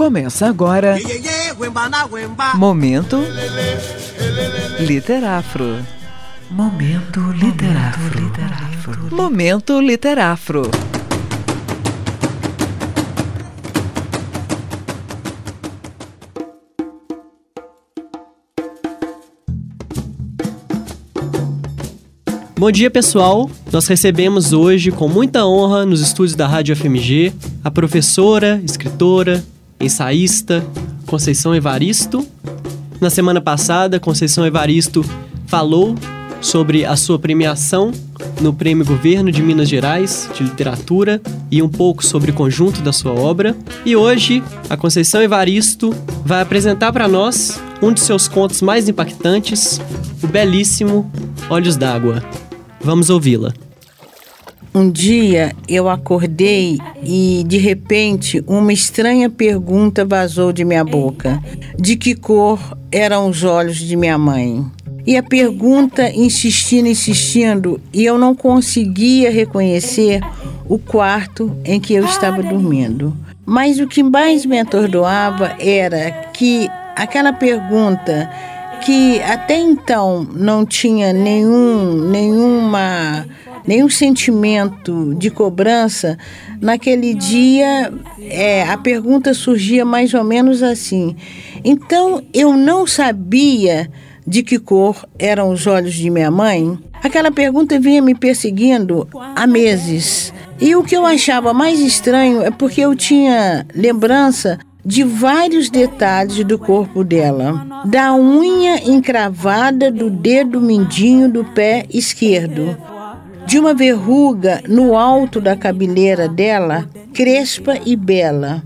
Começa agora. Momento Literafro. Momento Literafro. Momento Literafro. Bom dia, pessoal. Nós recebemos hoje, com muita honra, nos estúdios da Rádio FMG, a professora, escritora, ensaísta Conceição Evaristo. Na semana passada, Conceição Evaristo falou sobre a sua premiação no Prêmio Governo de Minas Gerais de Literatura e um pouco sobre o conjunto da sua obra. E hoje, a Conceição Evaristo vai apresentar para nós um de seus contos mais impactantes, o belíssimo Olhos d'Água. Vamos ouvi-la. Um dia eu acordei e de repente uma estranha pergunta vazou de minha boca: de que cor eram os olhos de minha mãe? E a pergunta insistindo, insistindo, e eu não conseguia reconhecer o quarto em que eu estava dormindo. Mas o que mais me atordoava era que aquela pergunta que até então não tinha nenhum, nenhuma, nenhum sentimento de cobrança, naquele dia é, a pergunta surgia mais ou menos assim. Então eu não sabia de que cor eram os olhos de minha mãe. Aquela pergunta vinha me perseguindo há meses. E o que eu achava mais estranho é porque eu tinha lembrança de vários detalhes do corpo dela, da unha encravada do dedo mindinho do pé esquerdo, de uma verruga no alto da cabeleira dela, crespa e bela.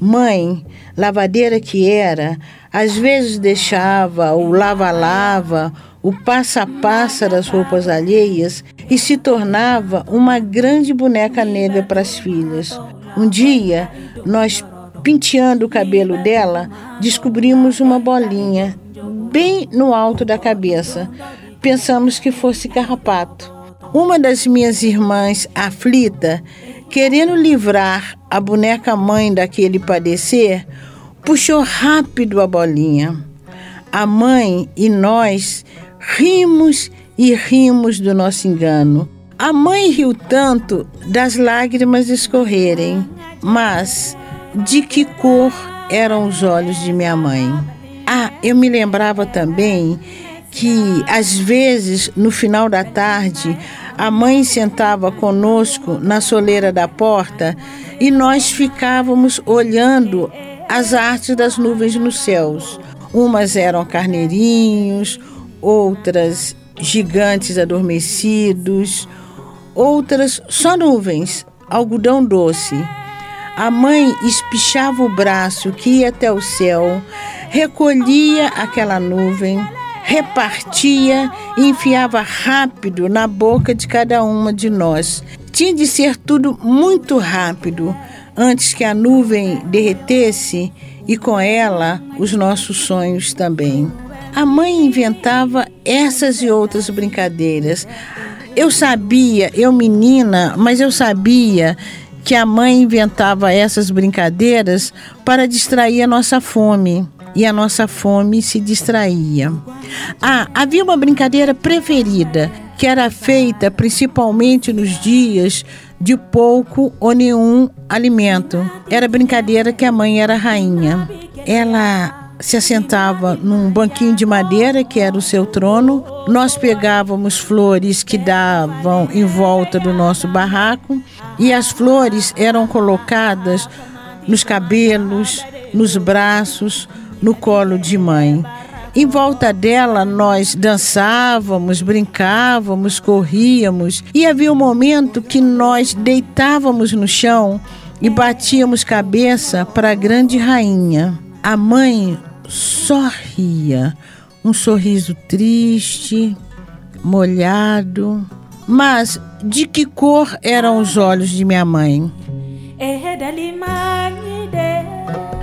Mãe, lavadeira que era, às vezes deixava o lava-lava, o passa-passa das roupas alheias e se tornava uma grande boneca negra para as filhas. Um dia, nós Penteando o cabelo dela, descobrimos uma bolinha bem no alto da cabeça. Pensamos que fosse carrapato. Uma das minhas irmãs, aflita, querendo livrar a boneca mãe daquele padecer, puxou rápido a bolinha. A mãe e nós rimos e rimos do nosso engano. A mãe riu tanto das lágrimas escorrerem, mas de que cor eram os olhos de minha mãe. Ah, eu me lembrava também que às vezes no final da tarde a mãe sentava conosco na soleira da porta e nós ficávamos olhando as artes das nuvens nos céus. Umas eram carneirinhos, outras gigantes adormecidos, outras só nuvens, algodão doce. A mãe espichava o braço que ia até o céu, recolhia aquela nuvem, repartia e enfiava rápido na boca de cada uma de nós. Tinha de ser tudo muito rápido antes que a nuvem derretesse e com ela os nossos sonhos também. A mãe inventava essas e outras brincadeiras. Eu sabia, eu menina, mas eu sabia que a mãe inventava essas brincadeiras para distrair a nossa fome. E a nossa fome se distraía. Ah, havia uma brincadeira preferida, que era feita principalmente nos dias de pouco ou nenhum alimento. Era brincadeira que a mãe era rainha. Ela se assentava num banquinho de madeira, que era o seu trono. Nós pegávamos flores que davam em volta do nosso barraco e as flores eram colocadas nos cabelos, nos braços, no colo de mãe. Em volta dela nós dançávamos, brincávamos, corríamos e havia um momento que nós deitávamos no chão e batíamos cabeça para a grande rainha. A mãe sorria, um sorriso triste, molhado. Mas de que cor eram os olhos de minha mãe?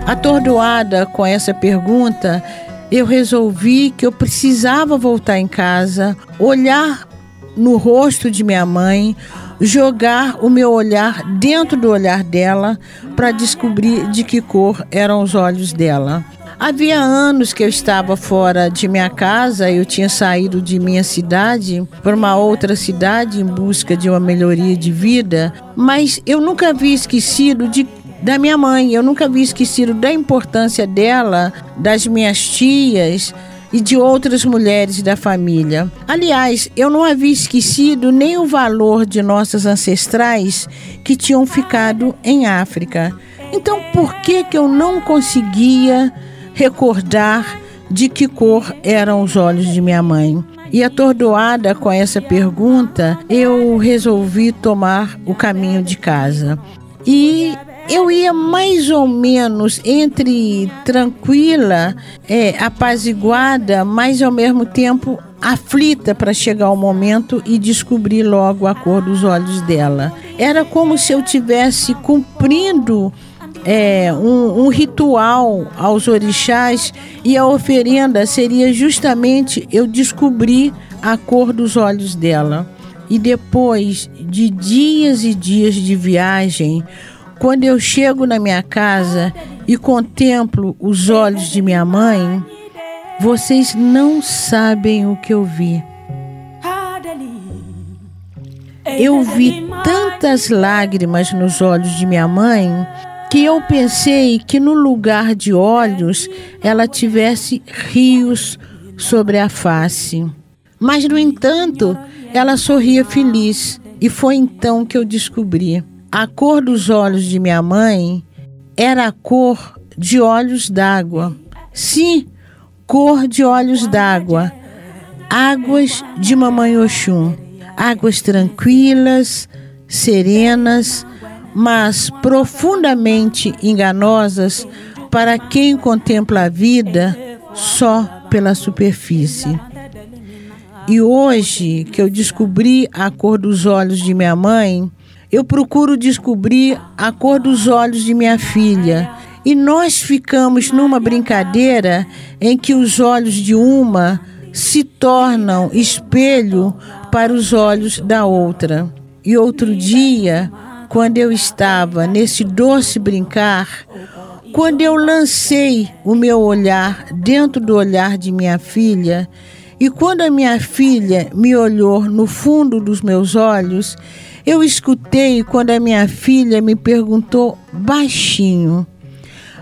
Atordoada com essa pergunta, eu resolvi que eu precisava voltar em casa, olhar no rosto de minha mãe, jogar o meu olhar dentro do olhar dela para descobrir de que cor eram os olhos dela. Havia anos que eu estava fora de minha casa, eu tinha saído de minha cidade para uma outra cidade em busca de uma melhoria de vida, mas eu nunca havia esquecido de da minha mãe, eu nunca havia esquecido da importância dela, das minhas tias, e de outras mulheres da família. Aliás, eu não havia esquecido nem o valor de nossas ancestrais que tinham ficado em África. Então, por que que eu não conseguia recordar de que cor eram os olhos de minha mãe. E atordoada com essa pergunta, eu resolvi tomar o caminho de casa. E eu ia mais ou menos entre tranquila, é, apaziguada, mas ao mesmo tempo aflita para chegar o momento e descobrir logo a cor dos olhos dela. Era como se eu tivesse cumprindo é, um, um ritual aos orixás e a oferenda seria justamente eu descobrir a cor dos olhos dela. E depois de dias e dias de viagem, quando eu chego na minha casa e contemplo os olhos de minha mãe, vocês não sabem o que eu vi. Eu vi tantas lágrimas nos olhos de minha mãe que eu pensei que no lugar de olhos ela tivesse rios sobre a face. Mas, no entanto, ela sorria feliz e foi então que eu descobri. A cor dos olhos de minha mãe era a cor de olhos d'água. Sim, cor de olhos d'água. Águas de Mamãe Oxum. Águas tranquilas, serenas, mas profundamente enganosas para quem contempla a vida só pela superfície. E hoje que eu descobri a cor dos olhos de minha mãe, eu procuro descobrir a cor dos olhos de minha filha. E nós ficamos numa brincadeira em que os olhos de uma se tornam espelho para os olhos da outra. E outro dia, quando eu estava nesse doce brincar, quando eu lancei o meu olhar dentro do olhar de minha filha, e quando a minha filha me olhou no fundo dos meus olhos, eu escutei quando a minha filha me perguntou baixinho,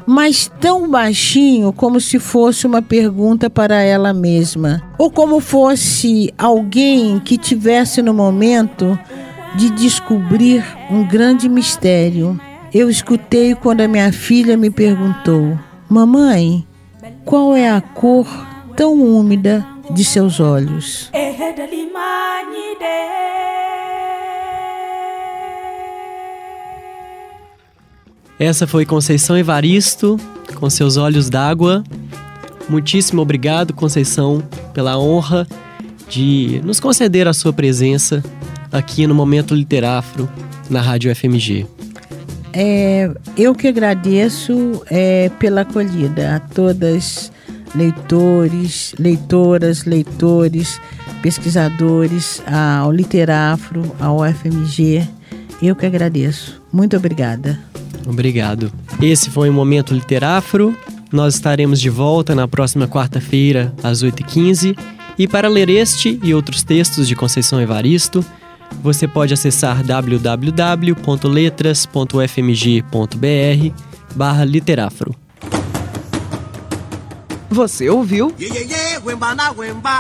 mas tão baixinho como se fosse uma pergunta para ela mesma, ou como fosse alguém que tivesse no momento de descobrir um grande mistério. Eu escutei quando a minha filha me perguntou: Mamãe, qual é a cor tão úmida de seus olhos? Essa foi Conceição Evaristo, com seus olhos d'água. Muitíssimo obrigado, Conceição, pela honra de nos conceder a sua presença aqui no Momento Literáfro, na Rádio FMG. É, eu que agradeço é, pela acolhida a todas leitores, leitoras, leitores, pesquisadores, ao Literafro, ao FMG. Eu que agradeço. Muito obrigada. Obrigado. Esse foi o Momento Literafro. Nós estaremos de volta na próxima quarta-feira, às 8h15. E para ler este e outros textos de Conceição Evaristo, você pode acessar www.letras.fmg.br barra literafro. Você ouviu?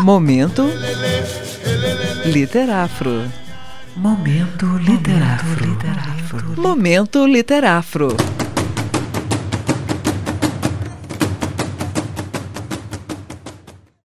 Momento Literafro. Momento Literafro. Momento Literafro.